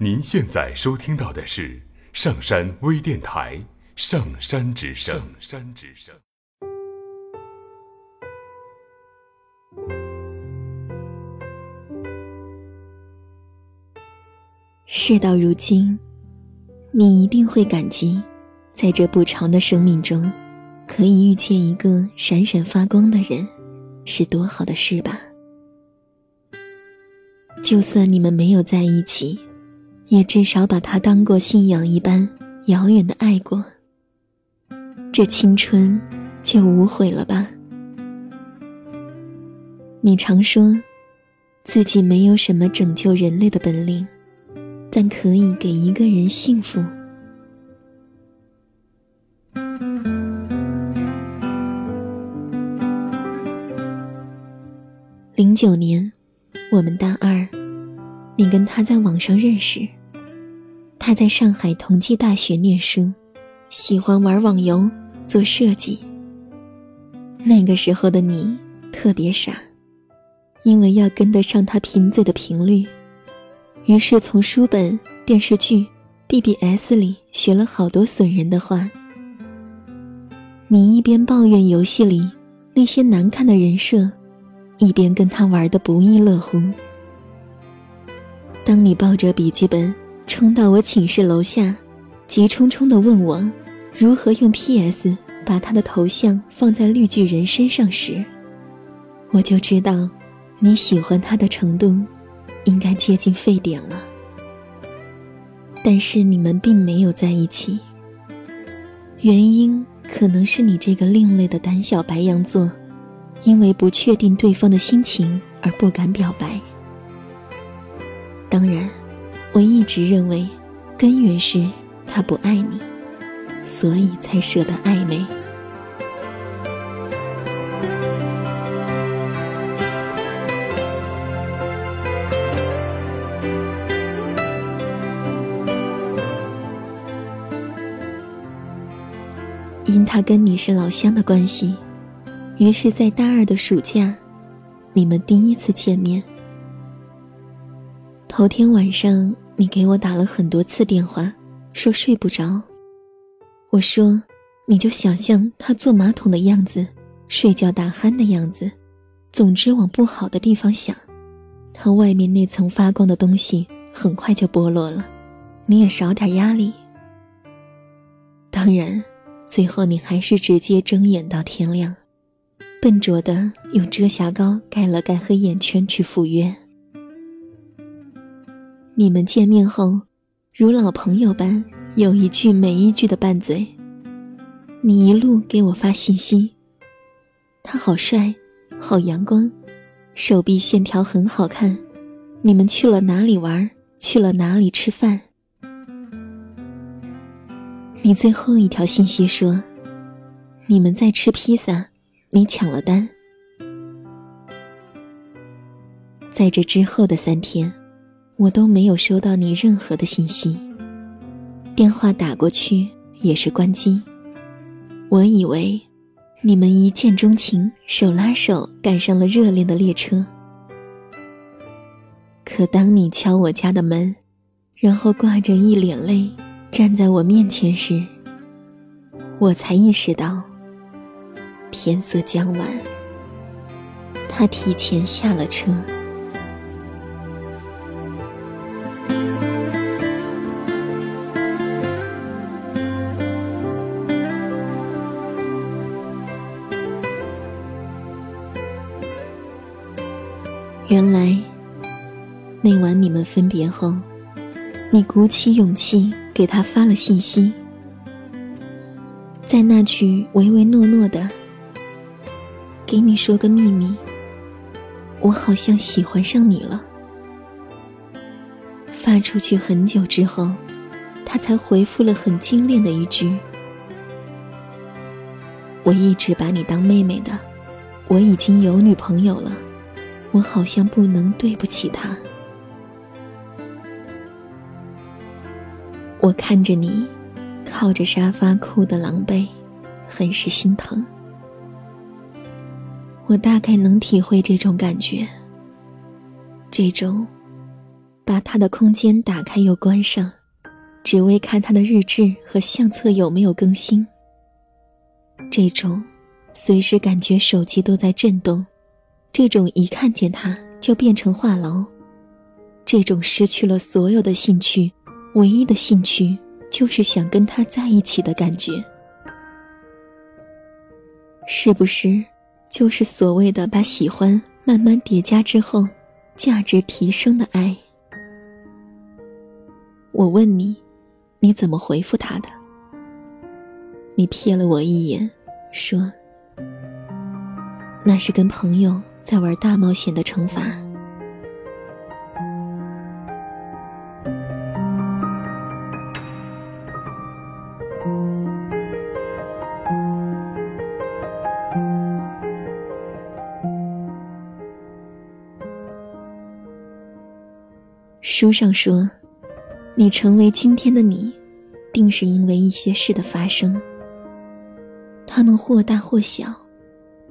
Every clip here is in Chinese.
您现在收听到的是上山微电台《上山之声》。上山之声。事到如今，你一定会感激，在这不长的生命中，可以遇见一个闪闪发光的人，是多好的事吧？就算你们没有在一起，也至少把他当过信仰一般遥远的爱过。这青春就无悔了吧？你常说，自己没有什么拯救人类的本领，但可以给一个人幸福。零九年，我们大二，你跟他在网上认识。他在上海同济大学念书，喜欢玩网游、做设计。那个时候的你特别傻，因为要跟得上他贫嘴的频率，于是从书本、电视剧、BBS 里学了好多损人的话。你一边抱怨游戏里那些难看的人设，一边跟他玩的不亦乐乎。当你抱着笔记本。冲到我寝室楼下，急冲冲地问我，如何用 PS 把他的头像放在绿巨人身上时，我就知道，你喜欢他的程度，应该接近沸点了。但是你们并没有在一起，原因可能是你这个另类的胆小白羊座，因为不确定对方的心情而不敢表白。当然。我一直认为，根源是他不爱你，所以才舍得暧昧。因他跟你是老乡的关系，于是，在大二的暑假，你们第一次见面。头天晚上，你给我打了很多次电话，说睡不着。我说，你就想象他坐马桶的样子，睡觉打鼾的样子，总之往不好的地方想。他外面那层发光的东西很快就剥落了，你也少点压力。当然，最后你还是直接睁眼到天亮，笨拙的用遮瑕膏盖了盖黑眼圈去赴约。你们见面后，如老朋友般有一句没一句的拌嘴。你一路给我发信息，他好帅，好阳光，手臂线条很好看。你们去了哪里玩？去了哪里吃饭？你最后一条信息说，你们在吃披萨，你抢了单。在这之后的三天。我都没有收到你任何的信息，电话打过去也是关机。我以为你们一见钟情，手拉手赶上了热恋的列车。可当你敲我家的门，然后挂着一脸泪站在我面前时，我才意识到天色将晚，他提前下了车。原来，那晚你们分别后，你鼓起勇气给他发了信息，在那句唯唯诺诺的“给你说个秘密，我好像喜欢上你了”，发出去很久之后，他才回复了很精炼的一句：“我一直把你当妹妹的，我已经有女朋友了。”我好像不能对不起他。我看着你靠着沙发哭得狼狈，很是心疼。我大概能体会这种感觉，这种把他的空间打开又关上，只为看他的日志和相册有没有更新。这种随时感觉手机都在震动，这种一看见他就变成话痨，这种失去了所有的兴趣，唯一的兴趣就是想跟他在一起的感觉，是不是就是所谓的把喜欢慢慢叠加之后，价值提升的爱？我问你，你怎么回复他的？你瞥了我一眼，说：“那是跟朋友在玩大冒险的惩罚。”书上说。你成为今天的你，定是因为一些事的发生。他们或大或小，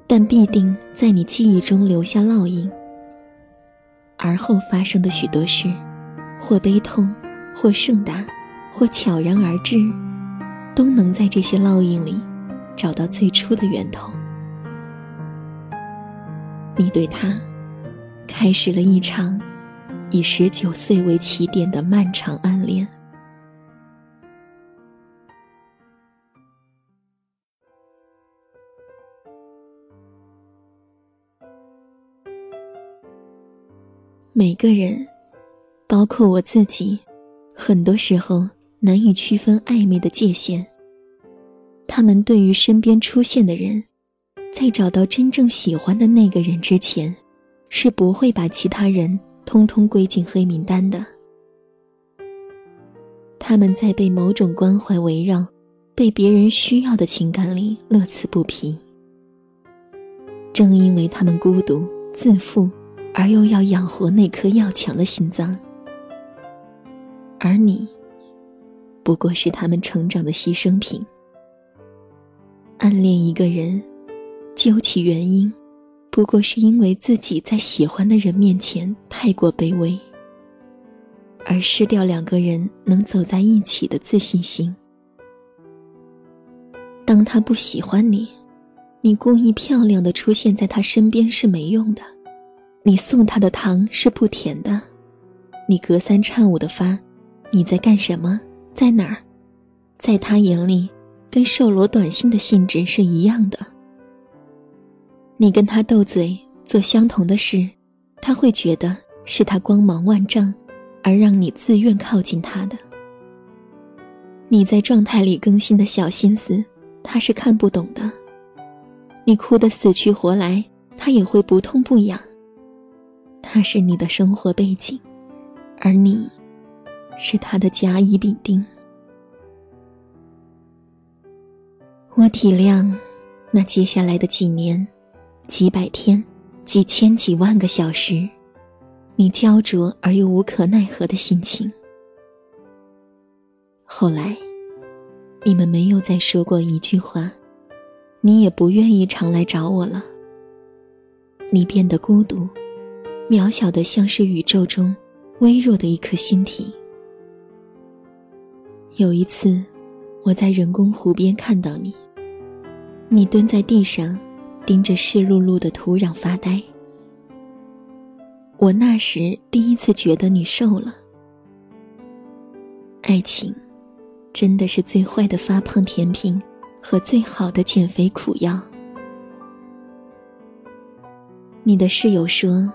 但必定在你记忆中留下烙印。而后发生的许多事，或悲痛，或盛大，或悄然而至，都能在这些烙印里找到最初的源头。你对他，开始了一场。以十九岁为起点的漫长暗恋。每个人，包括我自己，很多时候难以区分暧昧的界限。他们对于身边出现的人，在找到真正喜欢的那个人之前，是不会把其他人。通通归进黑名单的，他们在被某种关怀围绕、被别人需要的情感里乐此不疲。正因为他们孤独、自负，而又要养活那颗要强的心脏，而你，不过是他们成长的牺牲品。暗恋一个人，究其原因。不过是因为自己在喜欢的人面前太过卑微，而失掉两个人能走在一起的自信心。当他不喜欢你，你故意漂亮的出现在他身边是没用的，你送他的糖是不甜的，你隔三差五的发，你在干什么，在哪儿，在他眼里，跟售楼短信的性质是一样的。你跟他斗嘴，做相同的事，他会觉得是他光芒万丈，而让你自愿靠近他的。你在状态里更新的小心思，他是看不懂的。你哭得死去活来，他也会不痛不痒。他是你的生活背景，而你，是他的甲乙丙丁。我体谅，那接下来的几年。几百天，几千几万个小时，你焦灼而又无可奈何的心情。后来，你们没有再说过一句话，你也不愿意常来找我了。你变得孤独，渺小的像是宇宙中微弱的一颗星体。有一次，我在人工湖边看到你，你蹲在地上。盯着湿漉漉的土壤发呆。我那时第一次觉得你瘦了。爱情，真的是最坏的发胖甜品，和最好的减肥苦药。你的室友说，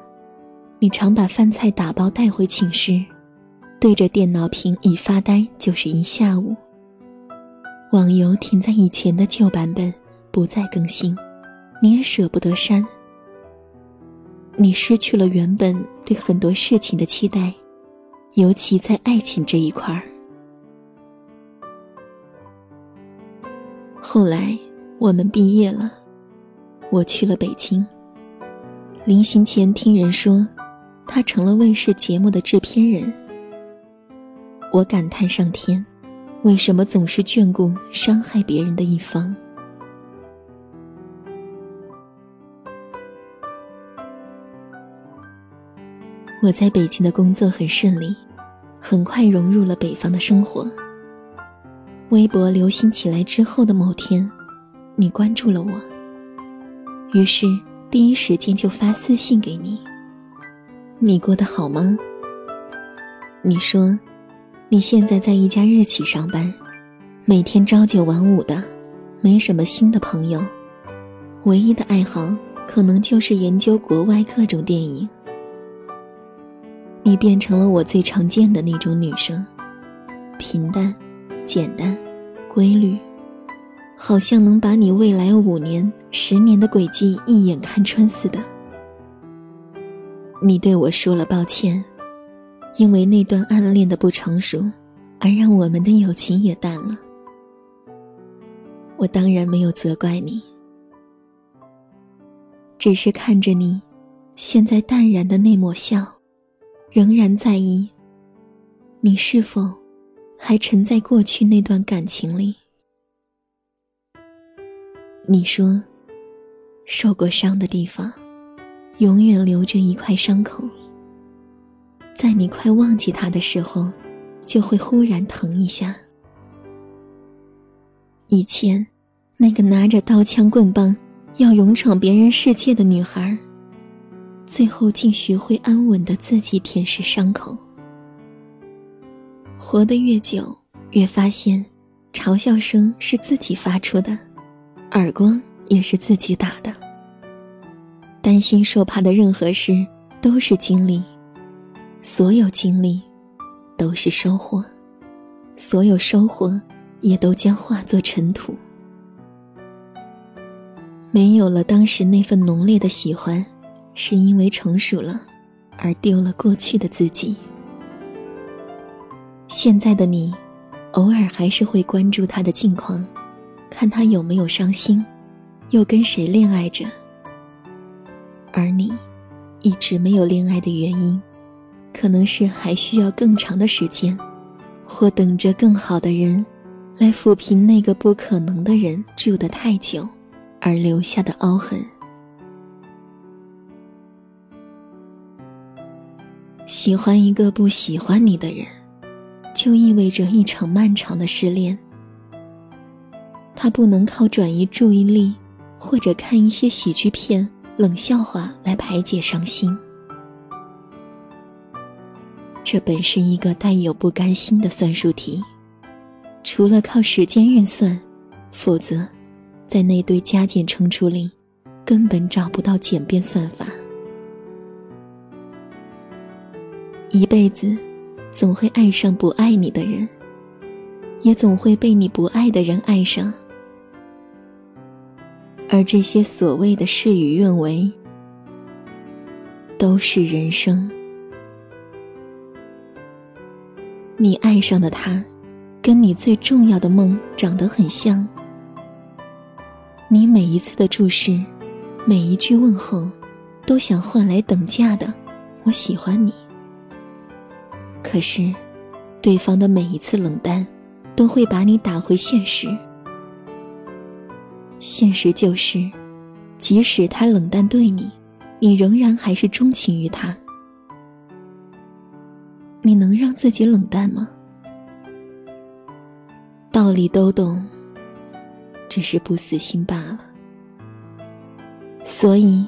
你常把饭菜打包带回寝室，对着电脑屏一发呆就是一下午。网游停在以前的旧版本，不再更新。你也舍不得删，你失去了原本对很多事情的期待，尤其在爱情这一块儿。后来我们毕业了，我去了北京。临行前听人说，他成了卫视节目的制片人。我感叹上天，为什么总是眷顾伤害别人的一方？我在北京的工作很顺利，很快融入了北方的生活。微博流行起来之后的某天，你关注了我，于是第一时间就发私信给你。你过得好吗？你说，你现在在一家日企上班，每天朝九晚五的，没什么新的朋友，唯一的爱好可能就是研究国外各种电影。你变成了我最常见的那种女生，平淡、简单、规律，好像能把你未来五年、十年的轨迹一眼看穿似的。你对我说了抱歉，因为那段暗恋的不成熟，而让我们的友情也淡了。我当然没有责怪你，只是看着你，现在淡然的那抹笑。仍然在意，你是否还沉在过去那段感情里？你说，受过伤的地方，永远留着一块伤口，在你快忘记他的时候，就会忽然疼一下。以前，那个拿着刀枪棍棒要勇闯别人世界的女孩。最后竟学会安稳的自己舔舐伤口。活得越久，越发现，嘲笑声是自己发出的，耳光也是自己打的。担心受怕的任何事都是经历，所有经历都是收获，所有收获也都将化作尘土。没有了当时那份浓烈的喜欢。是因为成熟了，而丢了过去的自己。现在的你，偶尔还是会关注他的近况，看他有没有伤心，又跟谁恋爱着。而你，一直没有恋爱的原因，可能是还需要更长的时间，或等着更好的人，来抚平那个不可能的人住得太久，而留下的凹痕。喜欢一个不喜欢你的人，就意味着一场漫长的失恋。他不能靠转移注意力，或者看一些喜剧片、冷笑话来排解伤心。这本是一个带有不甘心的算术题，除了靠时间运算，否则，在那堆加减乘除里，根本找不到简便算法。一辈子，总会爱上不爱你的人，也总会被你不爱的人爱上。而这些所谓的事与愿违，都是人生。你爱上的他，跟你最重要的梦长得很像。你每一次的注视，每一句问候，都想换来等价的“我喜欢你”。可是，对方的每一次冷淡，都会把你打回现实。现实就是，即使他冷淡对你，你仍然还是钟情于他。你能让自己冷淡吗？道理都懂，只是不死心罢了。所以，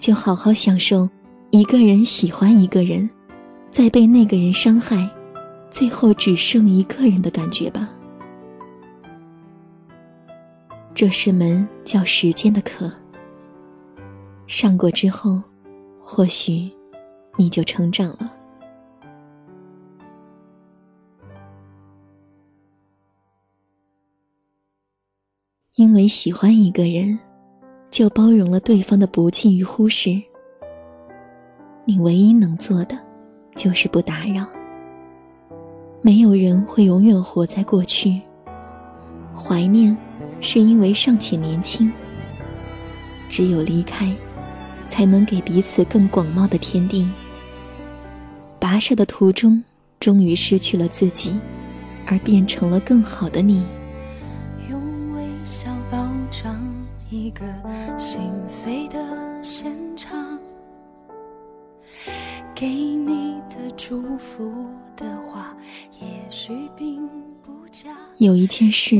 就好好享受一个人喜欢一个人。在被那个人伤害，最后只剩一个人的感觉吧。这是门叫时间的课。上过之后，或许你就成长了。因为喜欢一个人，就包容了对方的不敬与忽视。你唯一能做的。就是不打扰。没有人会永远活在过去。怀念，是因为尚且年轻。只有离开，才能给彼此更广袤的天地。跋涉的途中，终于失去了自己，而变成了更好的你。用微笑包装一个心碎的现场。给你的祝福的话，也许并不假。有一件事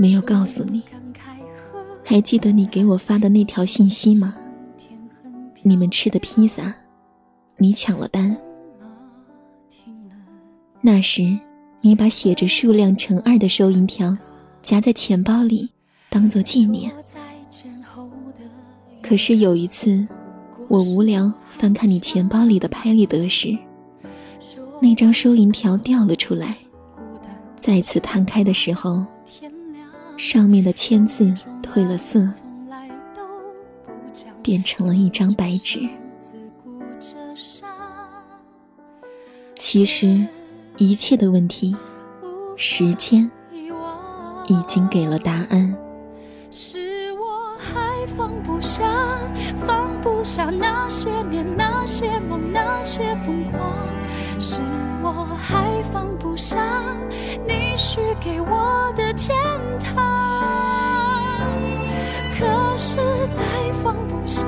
没有告诉你，还记得你给我发的那条信息吗？你们吃的披萨，你抢了单。那时，你把写着数量乘二的收银条夹在钱包里，当做纪念。可是有一次，我无聊翻看你钱包里的拍立得时，那张收银条掉了出来。再次摊开的时候，上面的签字褪了色，变成了一张白纸。其实，一切的问题，时间已经给了答案。是我还放不下，放不下那些年、那些梦、那些疯狂，是我还放不下你许给我的天堂。下，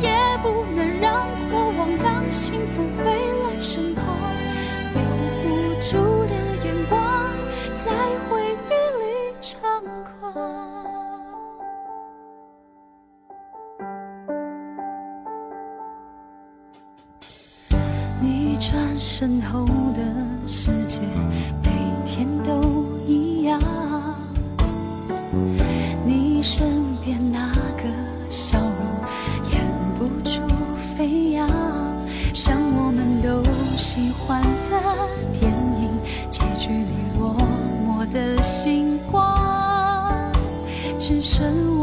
也不能让过往、让幸福回来身旁，留不住的眼光，在回忆里猖狂。你转身后只剩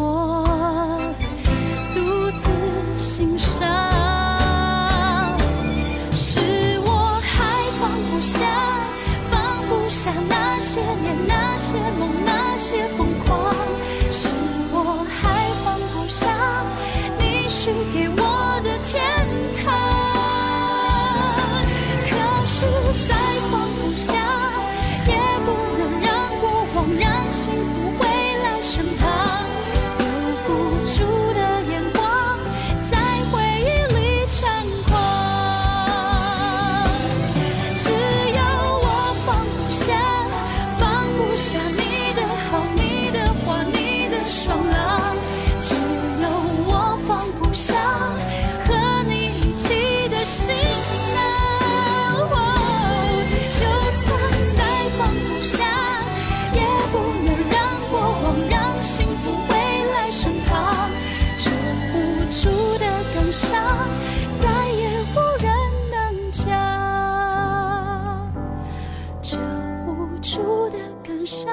上，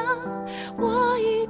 我已